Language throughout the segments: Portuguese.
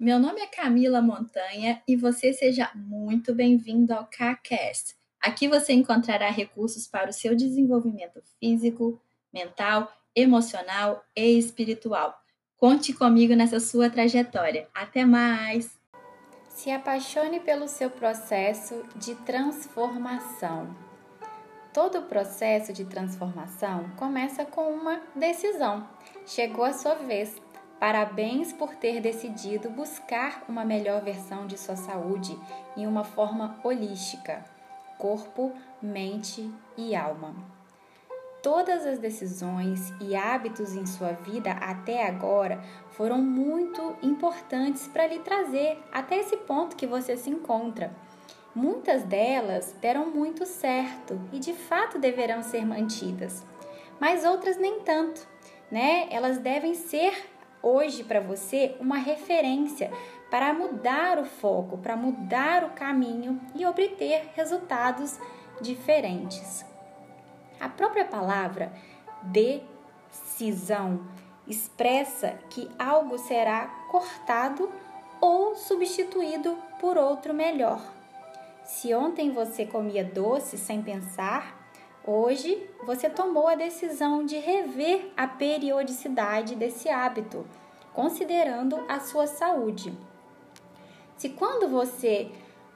Meu nome é Camila Montanha e você seja muito bem-vindo ao CACast. Aqui você encontrará recursos para o seu desenvolvimento físico, mental, emocional e espiritual. Conte comigo nessa sua trajetória. Até mais! Se apaixone pelo seu processo de transformação. Todo processo de transformação começa com uma decisão. Chegou a sua vez. Parabéns por ter decidido buscar uma melhor versão de sua saúde em uma forma holística corpo, mente e alma. Todas as decisões e hábitos em sua vida até agora foram muito importantes para lhe trazer até esse ponto que você se encontra. Muitas delas deram muito certo e de fato deverão ser mantidas, mas outras nem tanto, né? Elas devem ser hoje para você uma referência para mudar o foco, para mudar o caminho e obter resultados diferentes. A própria palavra decisão expressa que algo será cortado ou substituído por outro melhor. Se ontem você comia doce sem pensar, Hoje você tomou a decisão de rever a periodicidade desse hábito, considerando a sua saúde. Se quando você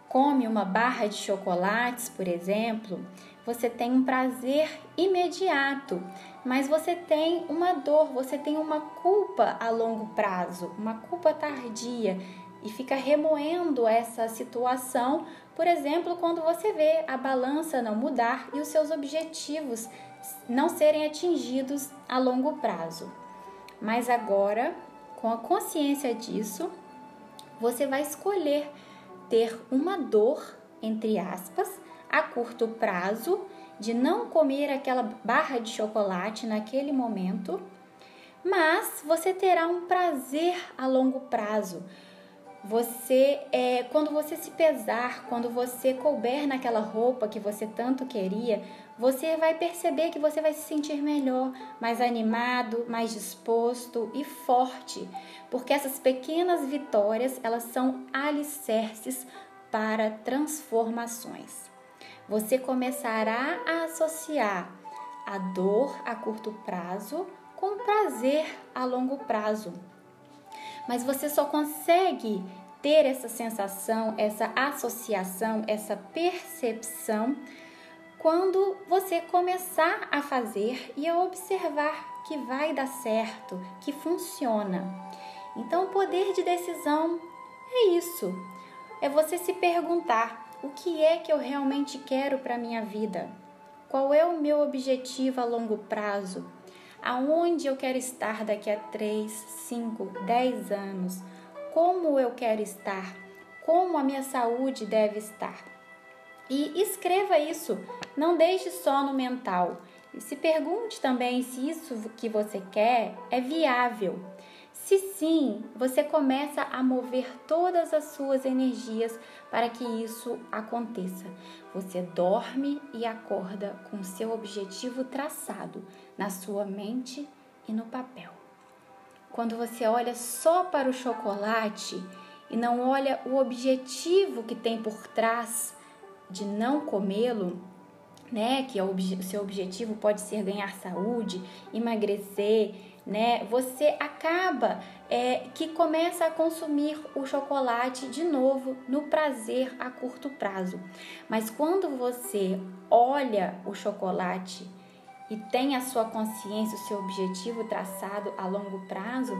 come uma barra de chocolates, por exemplo, você tem um prazer imediato, mas você tem uma dor, você tem uma culpa a longo prazo, uma culpa tardia e fica remoendo essa situação, por exemplo, quando você vê a balança não mudar e os seus objetivos não serem atingidos a longo prazo. Mas agora, com a consciência disso, você vai escolher ter uma dor, entre aspas, a curto prazo, de não comer aquela barra de chocolate naquele momento, mas você terá um prazer a longo prazo, você, é, quando você se pesar, quando você couber naquela roupa que você tanto queria, você vai perceber que você vai se sentir melhor, mais animado, mais disposto e forte, porque essas pequenas vitórias elas são alicerces para transformações. Você começará a associar a dor a curto prazo com prazer a longo prazo mas você só consegue ter essa sensação, essa associação, essa percepção quando você começar a fazer e a observar que vai dar certo, que funciona. Então, o poder de decisão é isso. É você se perguntar: o que é que eu realmente quero para minha vida? Qual é o meu objetivo a longo prazo? Aonde eu quero estar daqui a 3, 5, 10 anos, como eu quero estar, como a minha saúde deve estar. E escreva isso, não deixe só no mental. E se pergunte também se isso que você quer é viável. Se sim, você começa a mover todas as suas energias para que isso aconteça. Você dorme e acorda com seu objetivo traçado na sua mente e no papel. Quando você olha só para o chocolate e não olha o objetivo que tem por trás de não comê-lo, né? Que é o seu objetivo pode ser ganhar saúde, emagrecer, né? Você acaba é, que começa a consumir o chocolate de novo no prazer a curto prazo. Mas quando você olha o chocolate e tem a sua consciência, o seu objetivo traçado a longo prazo,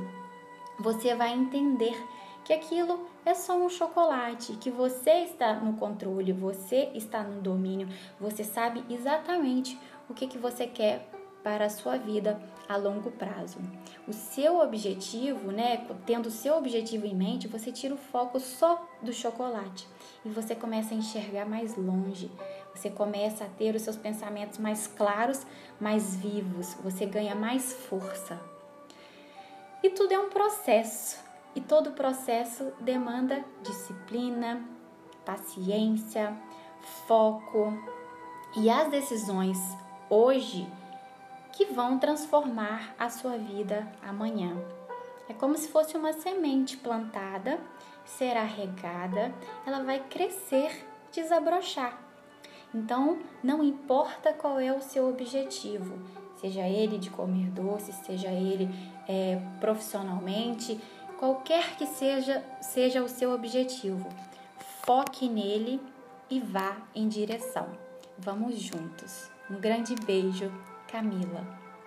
você vai entender que aquilo é só um chocolate, que você está no controle, você está no domínio, você sabe exatamente o que, que você quer para a sua vida a longo prazo. O seu objetivo, né, tendo o seu objetivo em mente, você tira o foco só do chocolate e você começa a enxergar mais longe. Você começa a ter os seus pensamentos mais claros, mais vivos, você ganha mais força. E tudo é um processo, e todo processo demanda disciplina, paciência, foco. E as decisões hoje vão transformar a sua vida amanhã. É como se fosse uma semente plantada, será regada, ela vai crescer, desabrochar. Então, não importa qual é o seu objetivo, seja ele de comer doce, seja ele é, profissionalmente, qualquer que seja, seja o seu objetivo, foque nele e vá em direção. Vamos juntos. Um grande beijo, Camila.